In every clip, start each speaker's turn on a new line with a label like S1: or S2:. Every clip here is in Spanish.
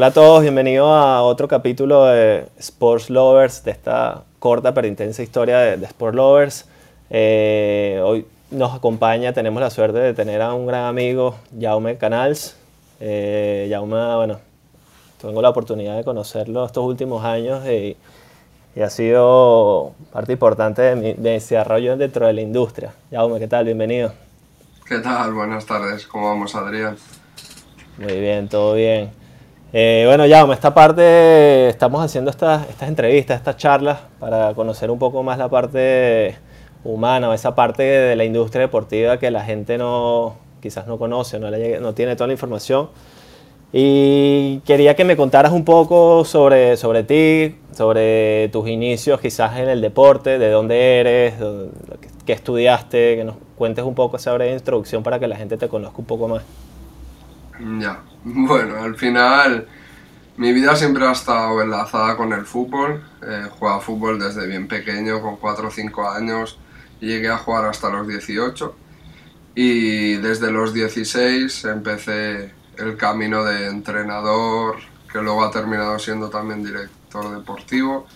S1: Hola a todos, bienvenidos a otro capítulo de Sports Lovers, de esta corta pero intensa historia de, Sports Lovers. Eh, hoy nos acompaña, tenemos la suerte de tener a un gran amigo, Jaume Canals. Eh, Jaume, bueno, tengo la oportunidad de conocerlo estos últimos años y, ha sido parte importante de mi, desarrollo dentro de la industria. Jaume, ¿qué tal? Bienvenido.
S2: ¿Qué tal? Buenas tardes, ¿cómo vamos, Adrián?
S1: Muy bien, todo bien. Eh, bueno, ya, esta parte estamos haciendo estas, estas entrevistas, estas charlas para conocer un poco más la parte humana, esa parte de la industria deportiva que la gente no, quizás no conoce, no, no tiene toda la información. Y quería que me contaras un poco sobre, sobre ti, sobre tus inicios quizás en el deporte, de dónde eres, qué estudiaste, que nos cuentes un poco esa breve introducción para que la gente te conozca un poco más.
S2: Ya, bueno, al final mi vida siempre ha estado enlazada con el fútbol. Eh, jugaba fútbol desde bien pequeño, con 4 o 5 años. Llegué a jugar hasta los 18 y desde los 16 empecé el camino de entrenador, que luego ha terminado siendo también director deportivo.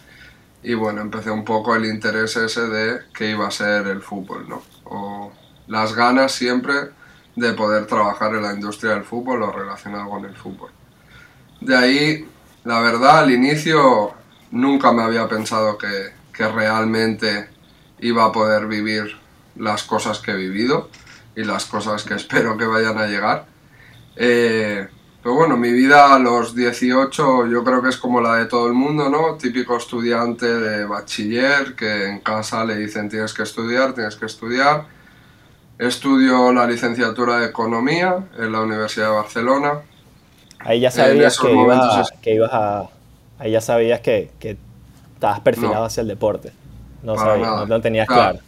S2: Y bueno, empecé un poco el interés ese de qué iba a ser el fútbol, ¿no? O las ganas siempre de poder trabajar en la industria del fútbol o relacionado con el fútbol. De ahí, la verdad, al inicio nunca me había pensado que, que realmente iba a poder vivir las cosas que he vivido y las cosas que espero que vayan a llegar. Eh, pero bueno, mi vida a los 18 yo creo que es como la de todo el mundo, ¿no? Típico estudiante de bachiller que en casa le dicen tienes que estudiar, tienes que estudiar Estudio la licenciatura de Economía en la Universidad de Barcelona.
S1: Ahí ya sabías que ibas, a, Ahí ya sabías que, que estabas perfilado hacia el deporte. No, sabías, no, tenías claro.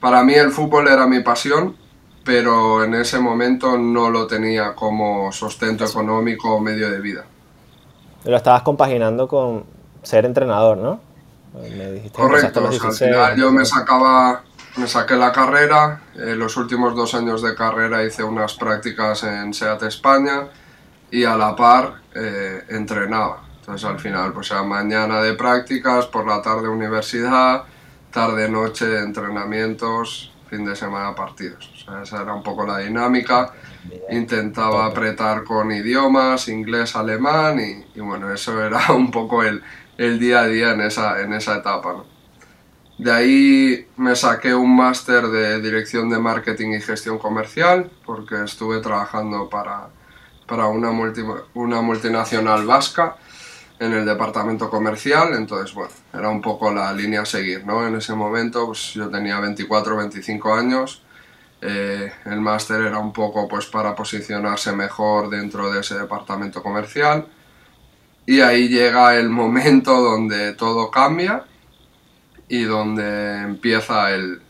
S2: Para mí el fútbol era mi pasión, pero en ese momento no lo tenía como sustento económico o medio de vida.
S1: Lo estabas compaginando con ser entrenador, ¿no?
S2: Me dijiste Correcto, al final yo me sacaba me saqué la carrera, en los últimos dos años de carrera hice unas prácticas en SEAT España y a la par eh, entrenaba. Entonces al final pues era mañana de prácticas, por la tarde universidad, tarde noche entrenamientos, fin de semana partidos. O sea, esa era un poco la dinámica. Intentaba apretar con idiomas, inglés, alemán y, y, bueno, eso era un poco el, el día a día en esa, en esa etapa. ¿no? De ahí me saqué un máster de dirección de marketing y gestión comercial, porque estuve trabajando para, para una, una multinacional vasca en el departamento comercial, entonces bueno, era un poco la línea a seguir, ¿no? En ese momento pues, yo tenía 24 25 años, eh, el máster era un poco pues para posicionarse mejor dentro de ese departamento comercial. Y ahí llega el momento donde todo cambia y donde empieza el,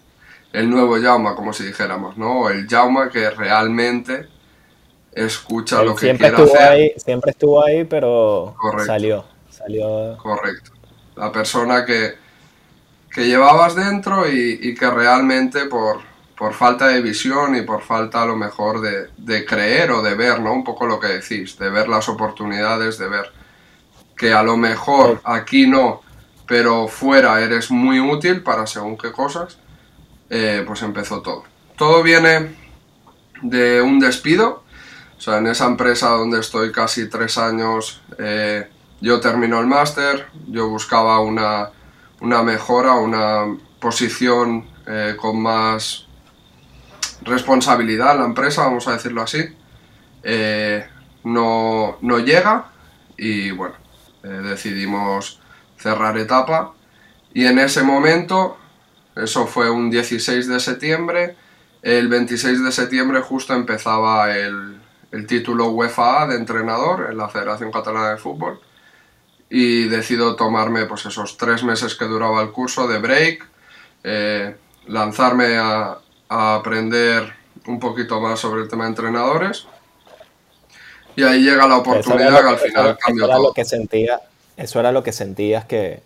S2: el nuevo Jauma, como si dijéramos, ¿no? El Jauma que realmente escucha lo que quiere hacer.
S1: Ahí, siempre estuvo ahí, pero salió, salió.
S2: Correcto. La persona que, que llevabas dentro y, y que realmente por, por, falta de visión y por falta a lo mejor de, de, creer o de ver, ¿no? Un poco lo que decís, de ver las oportunidades, de ver que a lo mejor aquí no, pero fuera eres muy útil para según qué cosas, eh, pues empezó todo. Todo viene de un despido, o sea, en esa empresa donde estoy casi tres años, eh, yo termino el máster, yo buscaba una, una, mejora, una posición eh, con más responsabilidad en la empresa, vamos a decirlo así. no, no llega y bueno, decidimos cerrar etapa. Y en ese momento, eso fue un 16 de septiembre, el 26 de septiembre justo empezaba el, el título UEFA de entrenador en la Federación Catalana de Fútbol. Y decido tomarme pues esos tres meses que duraba el curso de break, eh, lanzarme a, a, aprender un poquito más sobre el tema de entrenadores. Y ahí llega la oportunidad que, al final cambió todo.
S1: Lo que sentía, eso era lo que sentías que,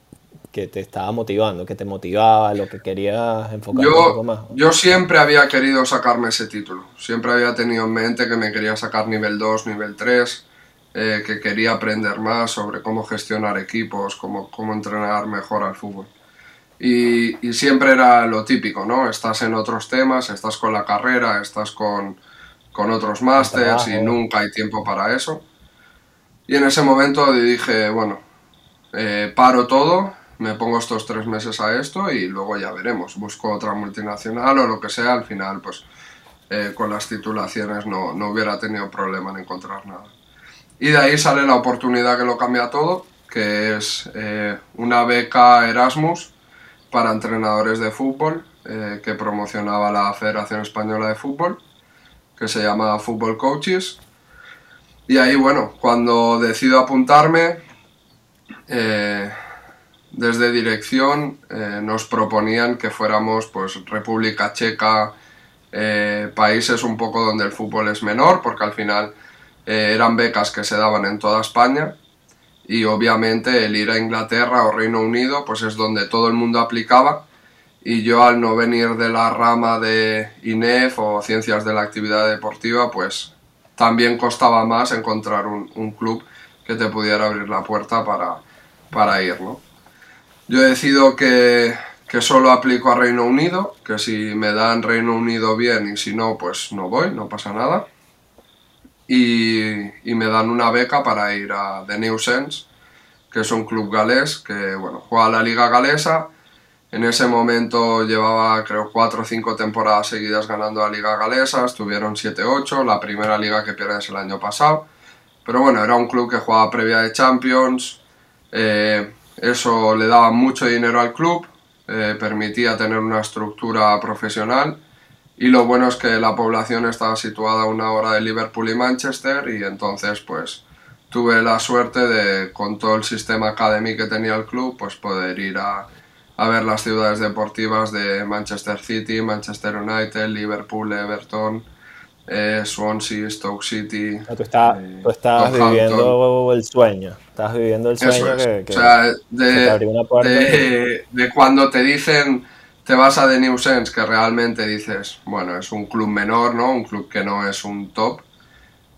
S1: que te estaba motivando, que te motivaba, lo que querías enfocar
S2: yo,
S1: un poco más.
S2: Yo siempre había querido sacarme ese título, siempre había tenido en mente que me quería sacar nivel 2, nivel 3. eh, que quería aprender más sobre cómo gestionar equipos, cómo, cómo entrenar mejor al fútbol. Y, y, siempre era lo típico, ¿no? Estás en otros temas, estás con la carrera, estás con, con otros másters y nunca hay tiempo para eso. Y en ese momento dije, bueno, eh, paro todo, me pongo estos tres meses a esto y luego ya veremos. Busco otra multinacional o lo que sea, al final pues eh, con las titulaciones no, no hubiera tenido problema en encontrar nada. Y de ahí sale la oportunidad que lo cambia todo, que es eh, una beca Erasmus para entrenadores de fútbol que promocionaba la Federación Española de Fútbol, que se llama Football Coaches. Y ahí, bueno, cuando decido apuntarme, eh, desde dirección eh, nos proponían que fuéramos pues República Checa, eh, países un poco donde el fútbol es menor, porque al final eran becas que se daban en toda España. Y obviamente el ir a Inglaterra o Reino Unido pues es donde todo el mundo aplicaba. Y yo al no venir de la rama de INEF o Ciencias de la Actividad Deportiva pues también costaba más encontrar un, un club que te pudiera abrir la puerta para, para ir, ¿no? Yo decido que, que solo aplico a Reino Unido, que si me dan Reino Unido bien y si no, pues no voy, no pasa nada. Y, me dan una beca para ir a The New Sense, que es un club galés que, bueno, juega la liga galesa. En ese momento llevaba, creo, cuatro o cinco temporadas seguidas ganando la liga galesa, estuvieron 7-8, la primera liga que pierdes el año pasado. Pero bueno, era un club que jugaba previa de Champions, eh, eso le daba mucho dinero al club, eh, permitía tener una estructura profesional y lo bueno es que la población estaba situada a una hora de Liverpool y Manchester y entonces pues tuve la suerte de con todo el sistema académico que tenía el club pues poder ir a ver las ciudades deportivas de Manchester City, Manchester United, Liverpool, Everton, eh, Swansea, Stoke City.
S1: tú, eh, estabas viviendo el sueño. Estabas viviendo el sueño que,
S2: o sea, de, de, cuando te dicen te vas a The New Sense, que realmente dices, bueno, es un club menor, ¿no? Un club que no es un top.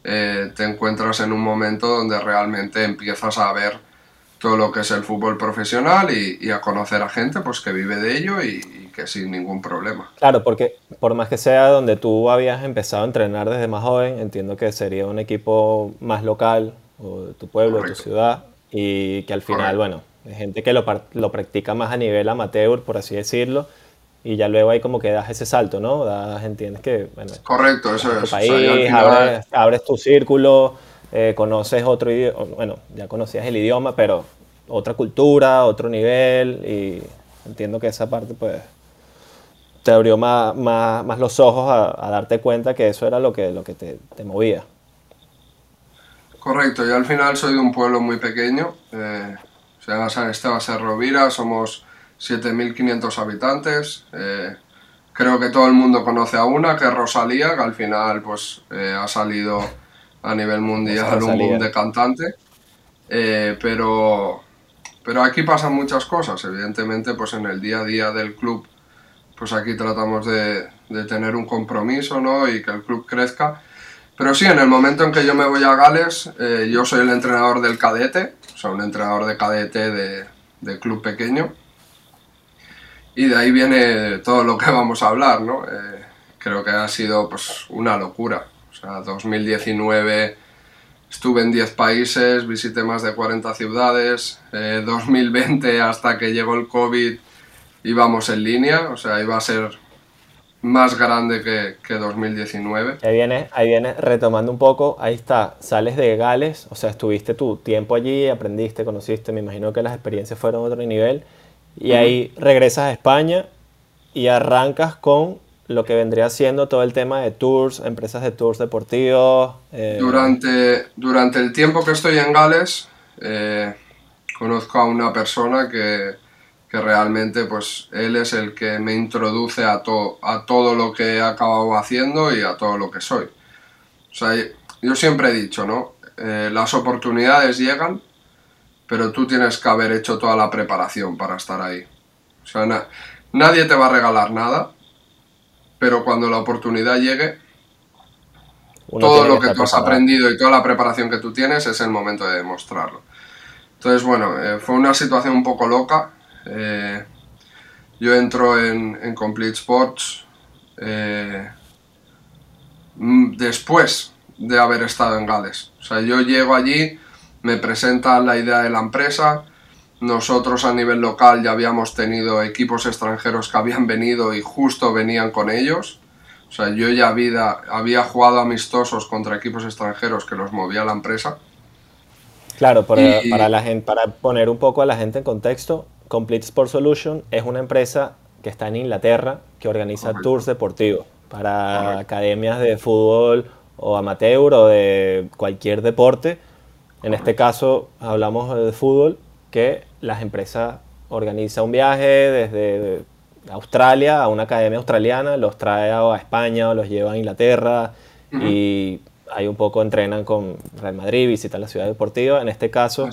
S2: Eh, te encuentras en un momento donde realmente empiezas a ver todo lo que es el fútbol profesional y, a conocer a gente pues que vive de ello y, que sin ningún problema.
S1: Claro, porque por más que sea donde tú habías empezado a entrenar desde más joven, entiendo que sería un equipo más local, o de tu pueblo, de tu ciudad, y que al final, bueno, hay gente que lo, lo, practica más a nivel amateur, por así decirlo, y ya luego ahí como que das ese salto, ¿no? Das, entiendes que, bueno,
S2: Correcto, eso es.
S1: Tu país, abres, tu círculo, eh, conoces otro idioma, bueno, ya conocías el idioma, pero otra cultura, otro nivel, y entiendo que esa parte, pues, te abrió más, más, más los ojos a, darte cuenta que eso era lo que, lo que te, te, movía.
S2: Correcto, yo al final soy de un pueblo muy pequeño, eh, se llama San Esteban Serrovira, somos 7.500 habitantes, eh, creo que todo el mundo conoce a una, que es Rosalía, que al final pues eh, ha salido a nivel mundial un boom de cantante, pero, pero aquí pasan muchas cosas, evidentemente pues en el día a día del club pues aquí tratamos de, tener un compromiso ¿no? y que el club crezca. Pero sí, en el momento en que yo me voy a Gales, eh, yo soy el entrenador del cadete, o sea, un entrenador de cadete de, de, club pequeño. Y de ahí viene todo lo que vamos a hablar, ¿no? Eh, creo que ha sido pues, una locura. O sea, 2019 estuve en 10 países, visité más de 40 ciudades. 2020 eh, hasta que llegó el COVID íbamos en línea, o sea, iba a ser más grande que, que 2019.
S1: Ahí viene, ahí viene retomando un poco, ahí está, sales de Gales, o sea, estuviste tu tiempo allí, aprendiste, conociste, me imagino que las experiencias fueron a otro nivel, y ahí regresas a España y arrancas con lo que vendría siendo todo el tema de tours, empresas de tours deportivos.
S2: Eh, durante, durante el tiempo que estoy en Gales, eh, conozco a una persona que que realmente pues él es el que me introduce a, a todo lo que he acabado haciendo y a todo lo que soy. O sea, yo siempre he dicho, ¿no? Eh, las oportunidades llegan, pero tú tienes que haber hecho toda la preparación para estar ahí. O sea, nadie te va a regalar nada, pero cuando la oportunidad llegue, todo lo que, tú has aprendido y toda la preparación que tú tienes es el momento de demostrarlo. Entonces, bueno, eh, fue una situación un poco loca. Eh, yo entro en, Complete Sports eh, mm, después de haber estado en Gales. O sea, yo llego allí, me presentan la idea de la empresa. Nosotros a nivel local ya habíamos tenido equipos extranjeros que habían venido y justo venían con ellos. O sea, yo ya había, había jugado amistosos contra equipos extranjeros que los movía la empresa.
S1: Claro, para, para, la gente, para poner un poco a la gente en contexto, Complete Sport Solution es una empresa que está en Inglaterra que organiza tours deportivos para academias de fútbol o amateur o de cualquier deporte. En este caso hablamos de fútbol, que las empresas organizan un viaje desde Australia a una academia australiana, los trae a España o los lleva a Inglaterra y ahí un poco entrenan con Real Madrid, visitan la ciudad deportiva. En este caso,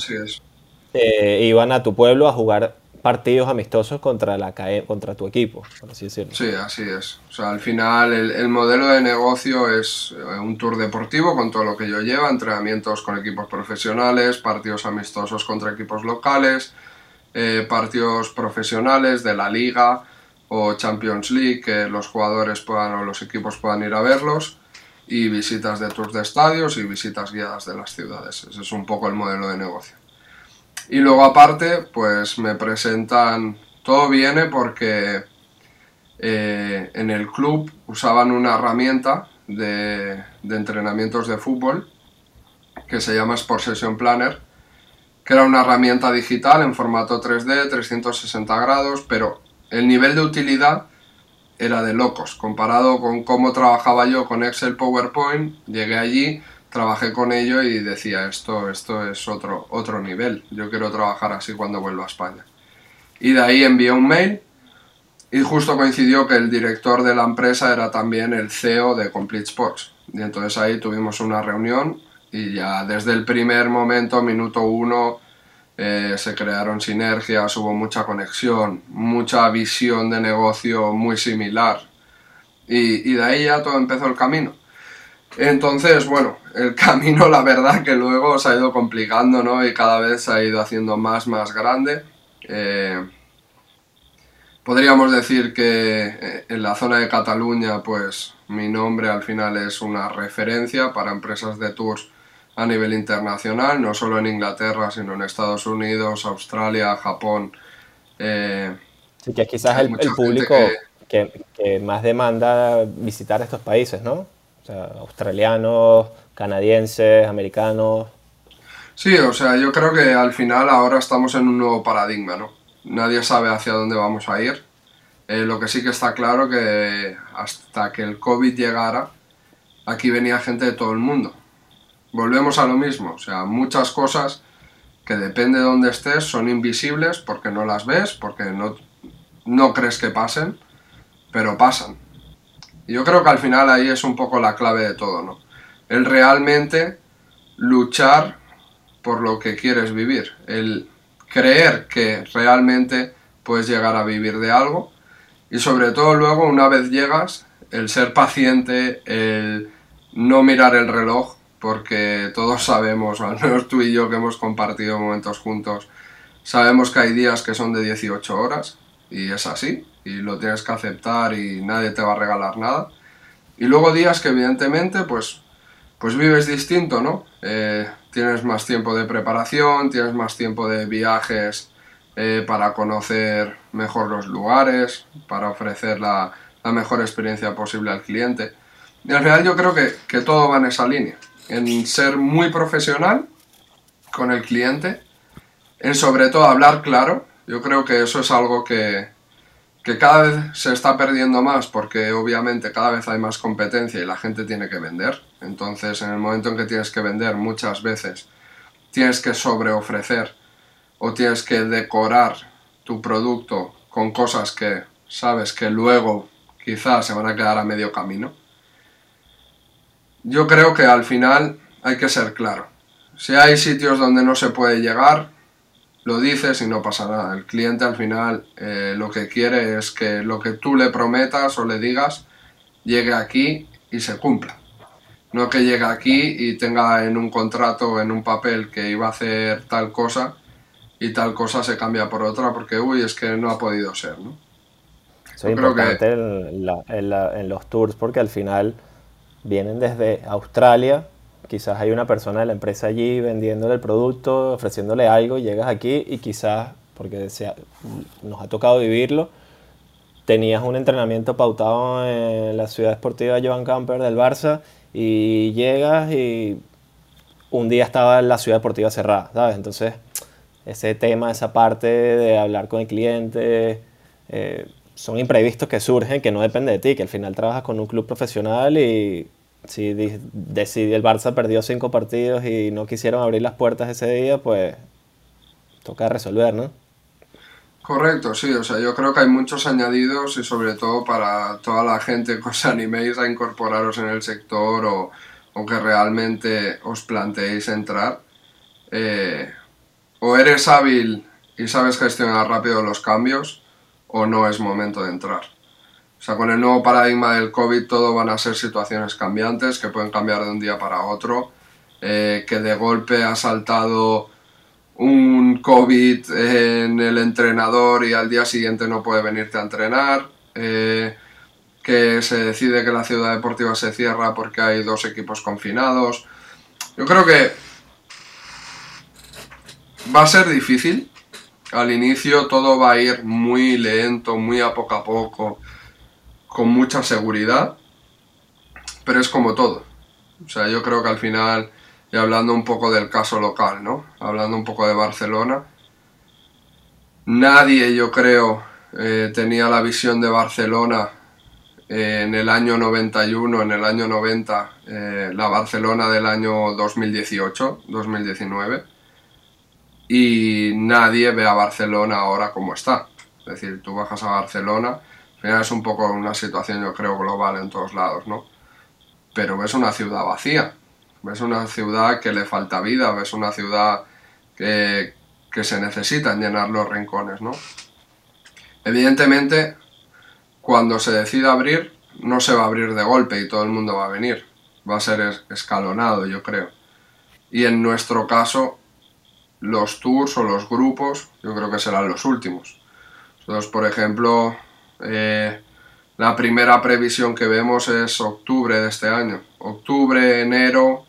S1: eh, iban a tu pueblo a jugar partidos amistosos contra, la, contra tu equipo, por así decirlo.
S2: Sí, así es. O sea, al final el, el, modelo de negocio es eh, un tour deportivo con todo lo que yo llevo, entrenamientos con equipos profesionales, partidos amistosos contra equipos locales, eh, partidos profesionales de la liga o Champions League que los jugadores puedan o los equipos puedan ir a verlos y visitas de tours de estadios y visitas guiadas de las ciudades. Ese es un poco el modelo de negocio. Y luego aparte, pues me presentan, todo viene porque eh, en el club usaban una herramienta de, de, entrenamientos de fútbol que se llama Sport Session Planner, que era una herramienta digital en formato 3D, 360 grados, pero el nivel de utilidad era de locos, comparado con cómo trabajaba yo con Excel PowerPoint, llegué allí trabajé con ello y decía, esto, esto es otro, otro nivel, yo quiero trabajar así cuando vuelva a España. Y de ahí envié un mail y justo coincidió que el director de la empresa era también el CEO de Complete Sports. Y entonces ahí tuvimos una reunión y ya desde el primer momento, minuto uno, eh, se crearon sinergias, hubo mucha conexión, mucha visión de negocio muy similar. Y, y de ahí ya todo empezó el camino. Entonces, bueno, el camino la verdad que luego se ha ido complicando, ¿no? Y cada vez se ha ido haciendo más, más grande. Eh, podríamos decir que eh, en la zona de Cataluña, pues mi nombre al final es una referencia para empresas de tours a nivel internacional, no solo en Inglaterra, sino en Estados Unidos, Australia, Japón.
S1: Eh, sí, que quizás el, el público que más demanda visitar estos países, ¿no? O sea, australianos, canadienses, americanos.
S2: Sí, o sea, yo creo que al final ahora estamos en un nuevo paradigma, ¿no? Nadie sabe hacia dónde vamos a ir. Eh, lo que sí que está claro que hasta que el COVID llegara, aquí venía gente de todo el mundo. Volvemos a lo mismo, o sea, muchas cosas que depende de dónde estés son invisibles porque no las ves, porque no, no crees que pasen, pero pasan. Yo creo que al final ahí es un poco la clave de todo, ¿no? El realmente luchar por lo que quieres vivir, el creer que realmente puedes llegar a vivir de algo. Y sobre todo luego una vez llegas, el ser paciente, el no mirar el reloj, porque todos sabemos, al menos tú y yo que hemos compartido momentos juntos, sabemos que hay días que son de 18 horas y es así, y lo tienes que aceptar y nadie te va a regalar nada. Y luego días que evidentemente pues, pues vives distinto, ¿no? Eh, tienes más tiempo de preparación, tienes más tiempo de viajes eh, para conocer mejor los lugares, para ofrecer la, mejor experiencia posible al cliente. Y al final yo creo que, que todo va en esa línea, en ser muy profesional con el cliente, en sobre todo hablar claro. Yo creo que eso es algo que, que cada vez se está perdiendo más porque obviamente cada vez hay más competencia y la gente tiene que vender. Entonces, en el momento en que tienes que vender muchas veces, tienes que sobreofrecer o tienes que decorar tu producto con cosas que sabes que luego quizás se van a quedar a medio camino. Yo creo que al final hay que ser claro. Si hay sitios donde no se puede llegar, lo dices y no pasa nada. El cliente al final eh, lo que quiere es que lo que tú le prometas o le digas llegue aquí y se cumpla. No que llegue aquí y tenga en un contrato, en un papel que iba a hacer tal cosa y tal cosa se cambia por otra porque, uy, es que no ha podido ser, ¿no?
S1: Eso es importante en, los tours porque al final vienen desde Australia, quizás hay una persona de la empresa allí vendiéndole el producto, ofreciéndole algo, llegas aquí y quizás, porque nos ha tocado vivirlo, tenías un entrenamiento pautado en la ciudad deportiva Joan Camper del Barça y llegas y un día estaba la ciudad deportiva cerrada, ¿sabes? Entonces, ese tema, esa parte de hablar con el cliente, eh, son imprevistos que surgen, que no depende de ti, que al final trabajas con un club profesional y si decidió el Barça perdió cinco partidos y no quisieron abrir las puertas ese día, pues toca resolver, ¿no?
S2: Correcto, sí, o sea, yo creo que hay muchos añadidos y sobre todo para toda la gente que os animéis a incorporaros en el sector o, que realmente os planteéis entrar. Eh, o eres hábil y sabes gestionar rápido los cambios o no es momento de entrar. Sea, con el nuevo paradigma del COVID todo van a ser situaciones cambiantes que pueden cambiar de un día para otro, eh, que de golpe ha saltado un COVID en el entrenador y al día siguiente no puede venirte a entrenar, eh, que se decide que la ciudad deportiva se cierra porque hay dos equipos confinados. Yo creo que va a ser difícil. Al inicio todo va a ir muy lento, muy a poco a poco, con mucha seguridad, pero es como todo. O sea, yo creo que al final y hablando un poco del caso local, ¿no? Hablando un poco de Barcelona, nadie, yo creo, eh, tenía la visión de Barcelona en el año 91, en el año 90, eh, la Barcelona del año 2018, 2019, y nadie ve a Barcelona ahora como está. Es decir, tú bajas a Barcelona, es un poco una situación, yo creo, global en todos lados, ¿no? Pero ves una ciudad vacía, ves una ciudad que le falta vida, ves una ciudad que, se necesitan llenar los rincones, ¿no? Evidentemente, cuando se decida abrir, no se va a abrir de golpe y todo el mundo va a venir. Va a ser escalonado, yo creo. Y en nuestro caso, los tours o los grupos, yo creo que serán los últimos. Entonces, por ejemplo, eh, la primera previsión que vemos es octubre de este año. Octubre, enero,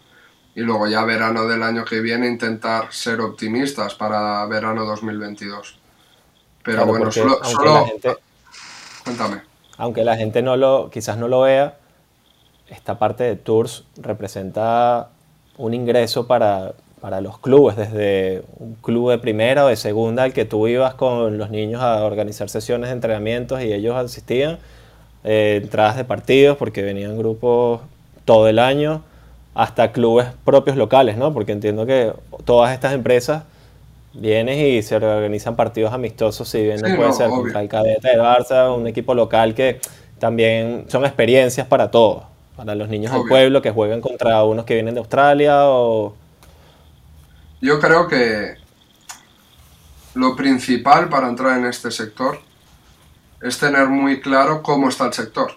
S2: y luego ya verano del año que viene intentar ser optimistas para verano 2022. Pero bueno, solo...
S1: Cuéntame. Aunque la gente no lo, quizás no lo vea, esta parte de tours representa un ingreso para, para los clubes, desde un club de primera o de segunda al que tú ibas con los niños a organizar sesiones de entrenamientos y ellos asistían, eh, entradas de partidos porque venían grupos todo el año, hasta clubes propios locales, ¿no? Porque entiendo que todas estas empresas vienen y se organizan partidos amistosos, si bien no puede ser contra el cadete de Barça, un equipo local que también son experiencias para todos, para los niños del pueblo que juegan contra unos que vienen de Australia o...
S2: Yo creo que lo principal para entrar en este sector es tener muy claro cómo está el sector.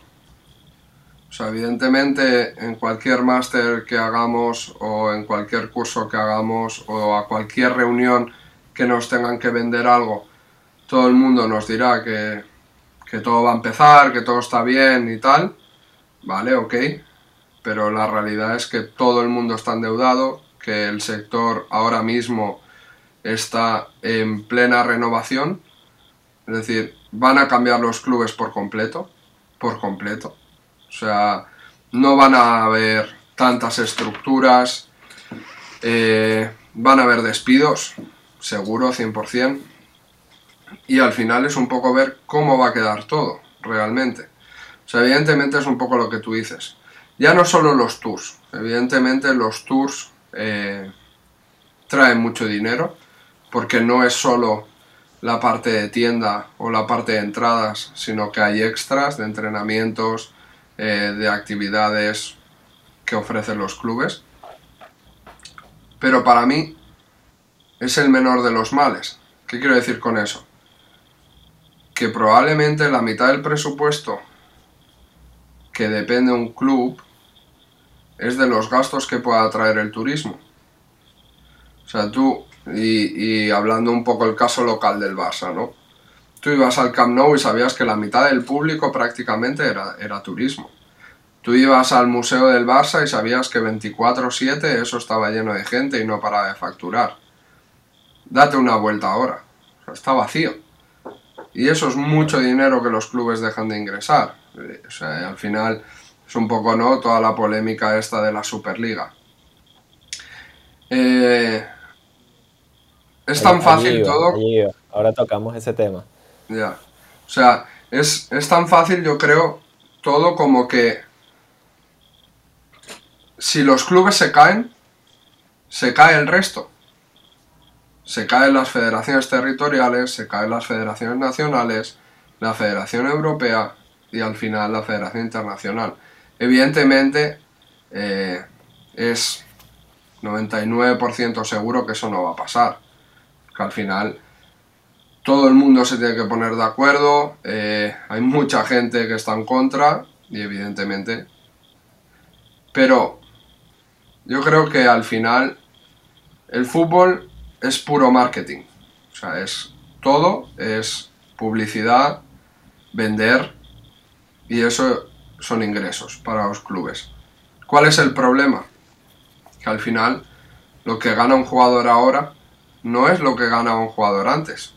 S2: O sea, evidentemente en cualquier máster que hagamos o en cualquier curso que hagamos o a cualquier reunión que nos tengan que vender algo, todo el mundo nos dirá que, que todo va a empezar, que todo está bien y tal. Vale, ok. Pero la realidad es que todo el mundo está endeudado, que el sector ahora mismo está en plena renovación. Es decir, van a cambiar los clubes por completo, por completo. O sea, no van a haber tantas estructuras, eh, van a haber despidos, seguro, 100%. Y al final es un poco ver cómo va a quedar todo, realmente. O sea, evidentemente es un poco lo que tú dices. Ya no solo los tours, evidentemente los tours eh, traen mucho dinero, porque no es solo la parte de tienda o la parte de entradas, sino que hay extras de entrenamientos, eh, de actividades que ofrecen los clubes. Pero para mí es el menor de los males. ¿Qué quiero decir con eso? Que probablemente la mitad del presupuesto que depende de un club es de los gastos que pueda traer el turismo. O sea, tú, y, hablando un poco el caso local del Barça, ¿no? Tú ibas al Camp Nou y sabías que la mitad del público prácticamente era, era turismo. Tú ibas al Museo del Barça y sabías que 24/7 eso estaba lleno de gente y no paraba de facturar. Date una vuelta ahora. está vacío. Y eso es mucho dinero que los clubes dejan de ingresar. O sea, al final es un poco, ¿no? Toda la polémica esta de la Superliga. Eh, es tan fácil todo.
S1: Ahora tocamos ese tema.
S2: Ya. O sea, es, es tan fácil, yo creo, todo como que si los clubes se caen, se cae el resto. Se caen las federaciones territoriales, se caen las federaciones nacionales, la Federación Europea y al final la Federación Internacional. Evidentemente eh, es 99% seguro que eso no va a pasar. Que al final todo el mundo se tiene que poner de acuerdo, eh, hay mucha gente que está en contra y evidentemente... Pero yo creo que al final el fútbol es puro marketing. O sea, es todo, es publicidad, vender y eso son ingresos para los clubes. ¿Cuál es el problema? Que al final lo que gana un jugador ahora no es lo que gana un jugador antes.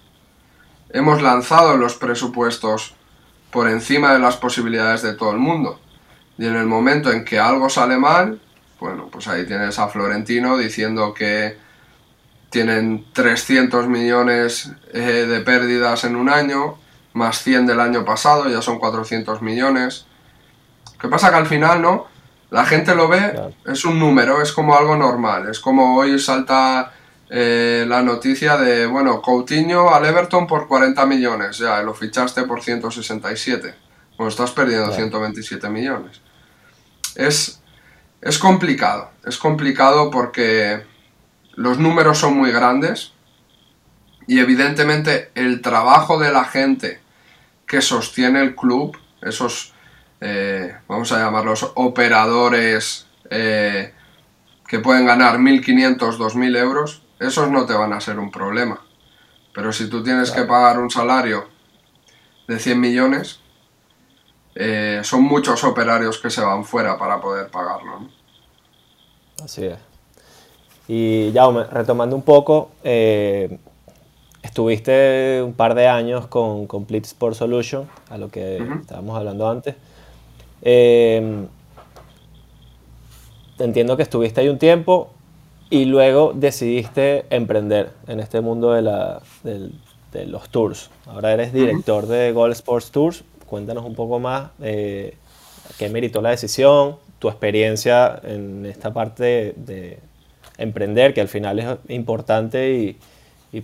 S2: Hemos lanzado los presupuestos por encima de las posibilidades de todo el mundo. Y en el momento en que algo sale mal, bueno, pues ahí tienes a Florentino diciendo que tienen 300 millones eh, de pérdidas en un año, más 100 del año pasado, ya son 400 millones. ¿Qué pasa? Que al final, ¿no? La gente lo ve, es un número, es como algo normal. Es como hoy salta eh, la noticia de, bueno, Coutinho al Everton por 40 millones, ya, lo fichaste por 167. Bueno, estás perdiendo 127 millones. Es, es complicado, es complicado porque los números son muy grandes y evidentemente el trabajo de la gente que sostiene el club, esos, eh, vamos a llamarlos operadores eh, que pueden ganar 1.500, 2.000 euros, esos no te van a ser un problema. Pero si tú tienes que pagar un salario de 100 millones, eh, son muchos operarios que se van fuera para poder pagarlo.
S1: Así es. Y ya, retomando un poco, eh, estuviste un par de años con Complete Sport Solution, a lo que estábamos hablando antes. Eh, entiendo que estuviste ahí un tiempo y luego decidiste emprender en este mundo de, la, de, los tours. Ahora eres director de Gold Sports Tours cuéntanos un poco más eh, qué meritó la decisión, tu experiencia en esta parte de, emprender, que al final es importante y,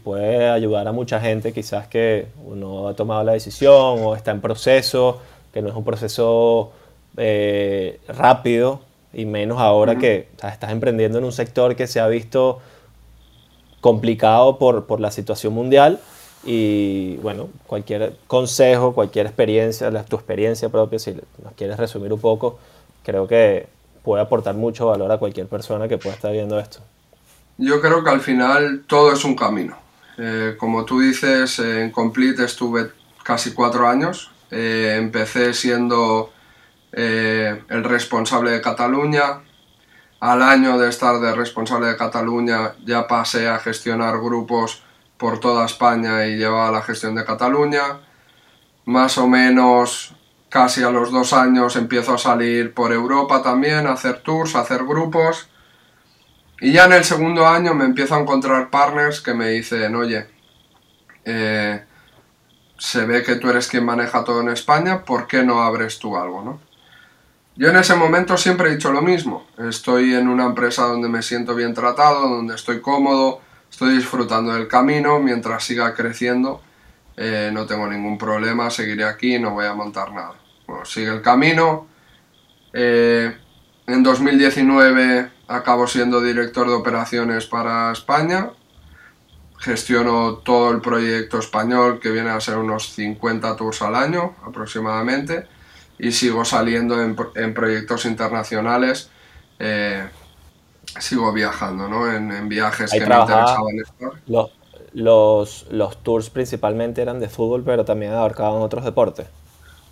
S1: puede ayudar a mucha gente quizás que uno ha tomado la decisión o está en proceso, que no es un proceso eh, rápido y menos ahora que estás emprendiendo en un sector que se ha visto complicado por, por la situación mundial y bueno, cualquier consejo, cualquier experiencia, tu experiencia propia, si nos quieres resumir un poco, creo que puede aportar mucho valor a cualquier persona que pueda estar viendo esto.
S2: Yo creo que al final todo es un camino. Eh, como tú dices, en Complete estuve casi cuatro años. Eh, empecé siendo eh, el responsable de Cataluña. Al año de estar de responsable de Cataluña ya pasé a gestionar grupos por toda España y llevaba la gestión de Cataluña. Más o menos casi a los dos años empiezo a salir por Europa también, a hacer tours, a hacer grupos. Y ya en el segundo año me empiezo a encontrar partners que me dicen, oye, eh, se ve que tú eres quien maneja todo en España, ¿por qué no abres tú algo? ¿no? Yo en ese momento siempre he dicho lo mismo, estoy en una empresa donde me siento bien tratado, donde estoy cómodo, Estoy disfrutando del camino, mientras siga creciendo eh, no tengo ningún problema, seguiré aquí, no voy a montar nada. Bueno, sigue el camino. Eh, en 2019 acabo siendo director de operaciones para España. Gestiono todo el proyecto español, que viene a ser unos 50 tours al año aproximadamente. Y sigo saliendo en, en proyectos internacionales eh, sigo viajando, ¿no? En, viajes que me interesaban estar.
S1: Los, los, tours principalmente eran de fútbol, pero también abarcaban otros deportes.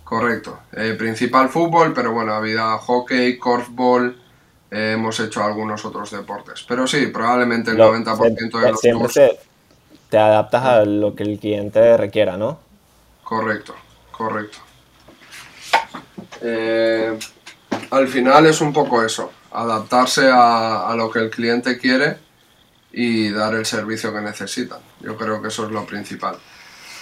S2: Correcto. Eh, principal fútbol, pero bueno, había hockey, korfball, eh, hemos hecho algunos otros deportes. Pero sí, probablemente el 90% de los tours...
S1: Te, te adaptas a lo que el cliente requiera, ¿no?
S2: Correcto, correcto. Eh, al final es un poco eso, adaptarse a, lo que el cliente quiere y dar el servicio que necesitan. Yo creo que eso es lo principal.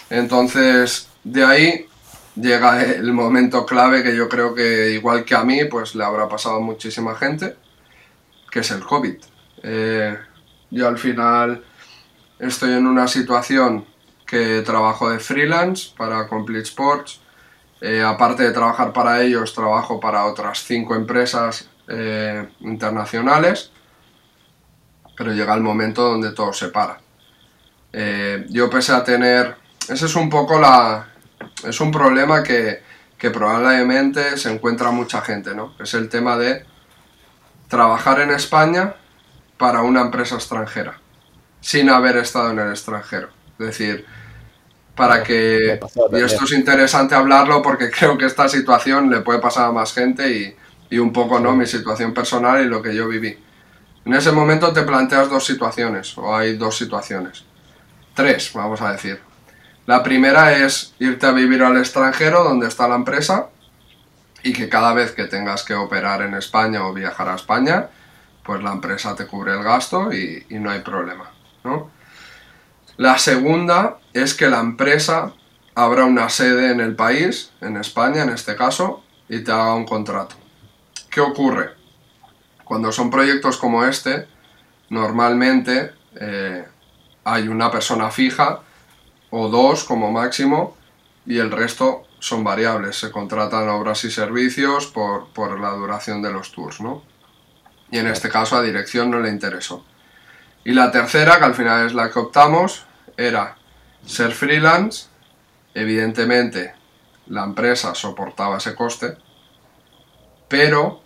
S2: Entonces, de ahí llega el momento clave que yo creo que igual que a mí, pues le habrá pasado a muchísima gente, que es el COVID. Eh, yo al final estoy en una situación que trabajo de freelance para Complete Sports eh, aparte de trabajar para ellos, trabajo para otras cinco empresas eh, internacionales, pero llega el momento donde todo se para. Eh, yo pese a tener... Ese es un poco la... Es un problema que, que probablemente se encuentra mucha gente, ¿no? Es el tema de trabajar en España para una empresa extranjera, sin haber estado en el extranjero. Es decir, para que... Y esto es interesante hablarlo porque creo que esta situación le puede pasar a más gente y, y un poco, ¿no? Mi situación personal y lo que yo viví. En ese momento te planteas dos situaciones, o hay dos situaciones. Tres, vamos a decir. La primera es irte a vivir al extranjero donde está la empresa y que cada vez que tengas que operar en España o viajar a España, pues la empresa te cubre el gasto y, y no hay problema, ¿no? La segunda es que la empresa abra una sede en el país, en España en este caso, y te haga un contrato. ¿Qué ocurre? Cuando son proyectos como este, normalmente eh, hay una persona fija o dos como máximo y el resto son variables. Se contratan obras y servicios por, por la duración de los tours, ¿no? Y en este caso a dirección no le interesó. Y la tercera, que al final es la que optamos, era ser freelance. Evidentemente, la empresa soportaba ese coste, pero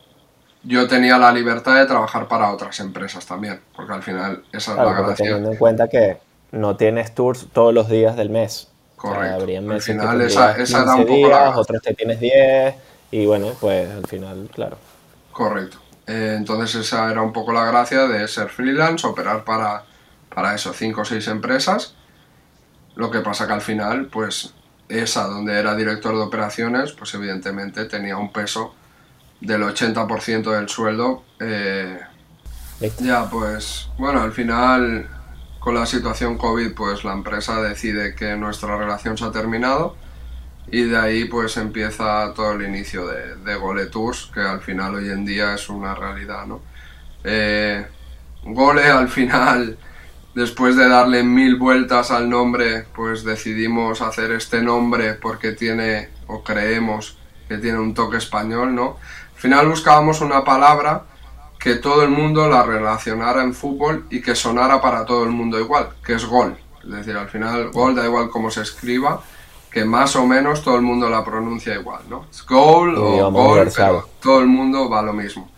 S2: yo tenía la libertad de trabajar para otras empresas también, porque al final esa es la gracia.
S1: Teniendo en cuenta que no tienes tours todos los días del mes.
S2: Correcto. al final esa, era un poco
S1: días, otros te tienes 10 y bueno, pues al final, claro.
S2: Correcto. Eh, entonces esa era un poco la gracia de ser freelance, operar para, para eso, cinco o seis empresas. Lo que pasa que al final, pues esa donde era director de operaciones, pues evidentemente tenía un peso del 80% del sueldo. Eh, ya, pues bueno, al final con la situación COVID, pues la empresa decide que nuestra relación se ha terminado y de ahí pues empieza todo el inicio de, de Gole Tours, que al final hoy en día es una realidad, ¿no? Eh, Gole al final, después de darle mil vueltas al nombre, pues decidimos hacer este nombre porque tiene, o creemos que tiene un toque español, ¿no? Al final buscábamos una palabra que todo el mundo la relacionara en fútbol y que sonara para todo el mundo igual, que es gol. Es decir, al final gol da igual cómo se escriba, que más o menos todo el mundo la pronuncia igual, ¿no? Es goal o gol, pero todo el mundo va lo mismo.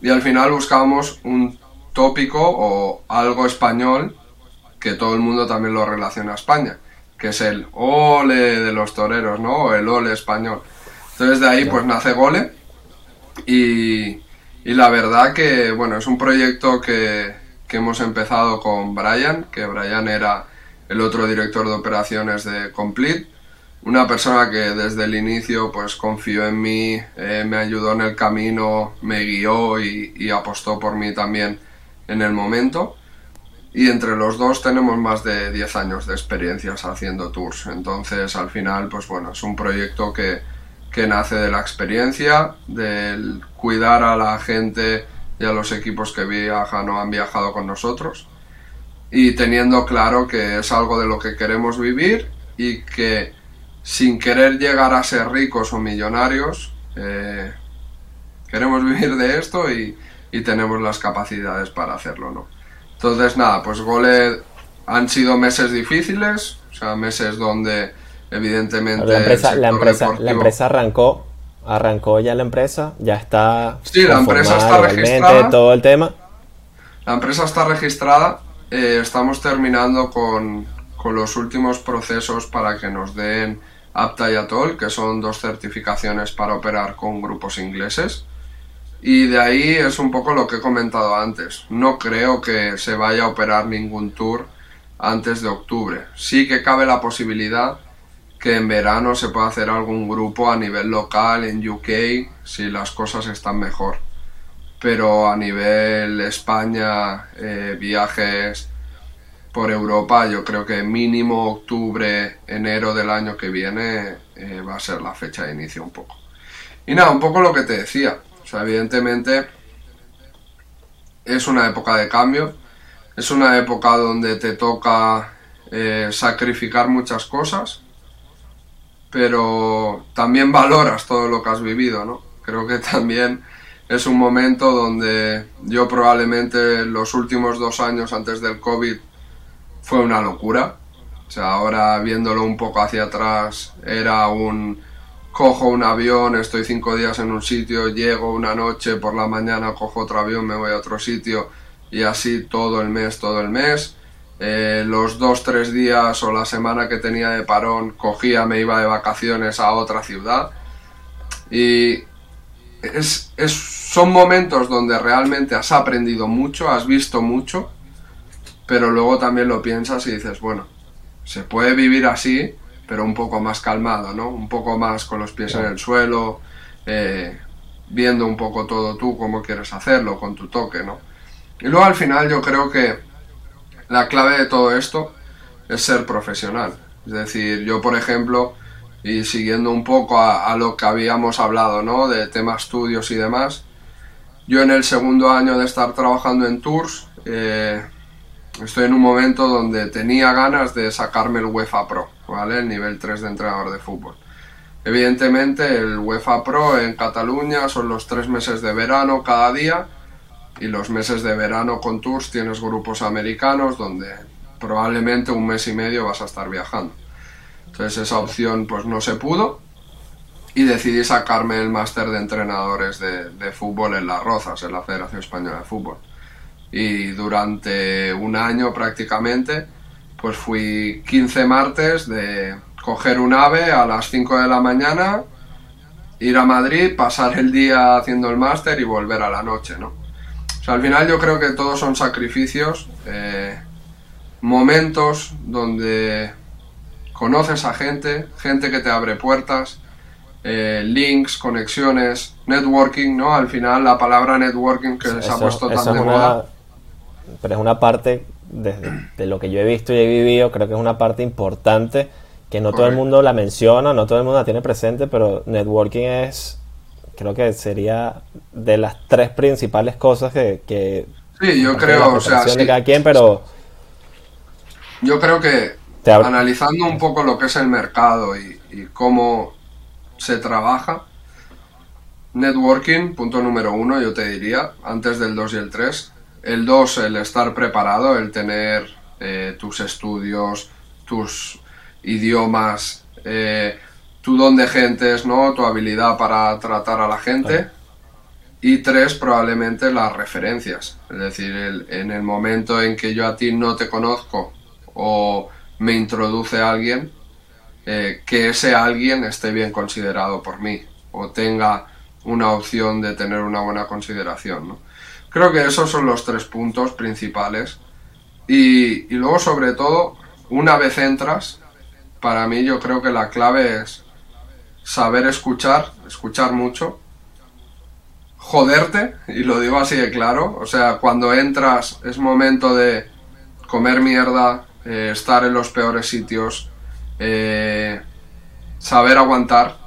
S2: Y al final buscábamos un tópico o algo español que todo el mundo también lo relaciona a España, que es el ole de los toreros, ¿no? O el ole español. Entonces de ahí pues nace Gole y, y, la verdad que, bueno, es un proyecto que, que hemos empezado con Brian, que Brian era el otro director de operaciones de Complete una persona que desde el inicio pues confió en mí, eh, me ayudó en el camino, me guió y, apostó por mí también en el momento. Y entre los dos tenemos más de 10 años de experiencias haciendo tours. Entonces al final pues bueno, es un proyecto que, que nace de la experiencia, del cuidar a la gente y a los equipos que viajan o han viajado con nosotros. Y teniendo claro que es algo de lo que queremos vivir y que sin querer llegar a ser ricos o millonarios, eh, queremos vivir de esto y, tenemos las capacidades para hacerlo, ¿no? Entonces, nada, pues Gole han sido meses difíciles, o sea, meses donde evidentemente...
S1: La empresa, la empresa, la empresa arrancó arrancó ya la empresa, ya está.
S2: Sí, la empresa está registrada.
S1: Todo el tema.
S2: La empresa está registrada. Eh, estamos terminando con, con, los últimos procesos para que nos den Apta y Atol, que son dos certificaciones para operar con grupos ingleses. Y de ahí es un poco lo que he comentado antes. No creo que se vaya a operar ningún tour antes de octubre. Sí que cabe la posibilidad que en verano se pueda hacer algún grupo a nivel local en UK si las cosas están mejor. Pero a nivel España, eh, viajes por Europa, yo creo que mínimo octubre, enero del año que viene eh, va a ser la fecha de inicio un poco. Y nada, un poco lo que te decía. O sea, evidentemente es una época de cambio es una época donde te toca eh, sacrificar muchas cosas, pero también valoras todo lo que has vivido, ¿no? Creo que también es un momento donde yo probablemente los últimos dos años antes del COVID fue una locura. O sea, ahora viéndolo un poco hacia atrás, era un cojo un avión, estoy cinco días en un sitio, llego una noche, por la mañana cojo otro avión, me voy a otro sitio y así todo el mes, todo el mes. Eh, los dos, tres días o la semana que tenía de parón cogía, me iba de vacaciones a otra ciudad. Y es, son momentos donde realmente has aprendido mucho, has visto mucho, pero luego también lo piensas y dices, bueno, se puede vivir así, pero un poco más calmado, ¿no? Un poco más con los pies en el suelo, eh, viendo un poco todo tú, cómo quieres hacerlo, con tu toque, ¿no? Y luego al final yo creo que la clave de todo esto es ser profesional. Es decir, yo por ejemplo, y siguiendo un poco a, lo que habíamos hablado, ¿no? De temas estudios y demás, yo en el segundo año de estar trabajando en Tours, eh, estoy en un momento donde tenía ganas de sacarme el UEFA Pro, ¿vale? El nivel 3 de entrenador de fútbol. Evidentemente el UEFA Pro en Cataluña son los tres meses de verano cada día y los meses de verano con tours tienes grupos americanos donde probablemente un mes y medio vas a estar viajando. Entonces esa opción pues no se pudo y decidí sacarme el máster de entrenadores de, de, fútbol en Las Rozas, en la Federación Española de Fútbol. Y durante un año prácticamente pues fui 15 martes de coger un ave a las 5 de la mañana, ir a Madrid, pasar el día haciendo el máster y volver a la noche, ¿no? O sea, al final yo creo que todos son sacrificios, eh, momentos donde conoces a gente, gente que te abre puertas, eh, links, conexiones, networking, ¿no? Al final la palabra networking que se ha puesto tan de moda.
S1: Pero es una parte de, de, lo que yo he visto y he vivido, creo que es una parte importante que no todo el mundo la menciona, no todo el mundo la tiene presente, pero networking es creo que sería de las tres principales cosas que...
S2: sí, yo creo, o sea,
S1: de cada quien, pero...
S2: Yo creo que analizando un poco lo que es el mercado y, cómo se trabaja, networking, punto número uno, yo te diría, antes del 2 y el 3. El 2, el estar preparado, el tener eh, tus estudios, tus idiomas, eh, tu don de gentes, ¿no? Tu habilidad para tratar a la gente. Y tres, probablemente las referencias. Es decir, en el momento en que yo a ti no te conozco o me introduce alguien, eh, que ese alguien esté bien considerado por mí o tenga una opción de tener una buena consideración. ¿no? Creo que esos son los tres puntos principales. Y, y luego, sobre todo, una vez entras, para mí yo creo que la clave es saber escuchar, escuchar mucho, joderte, y lo digo así de claro, o sea, cuando entras es momento de comer mierda, eh, estar en los peores sitios, eh, saber aguantar,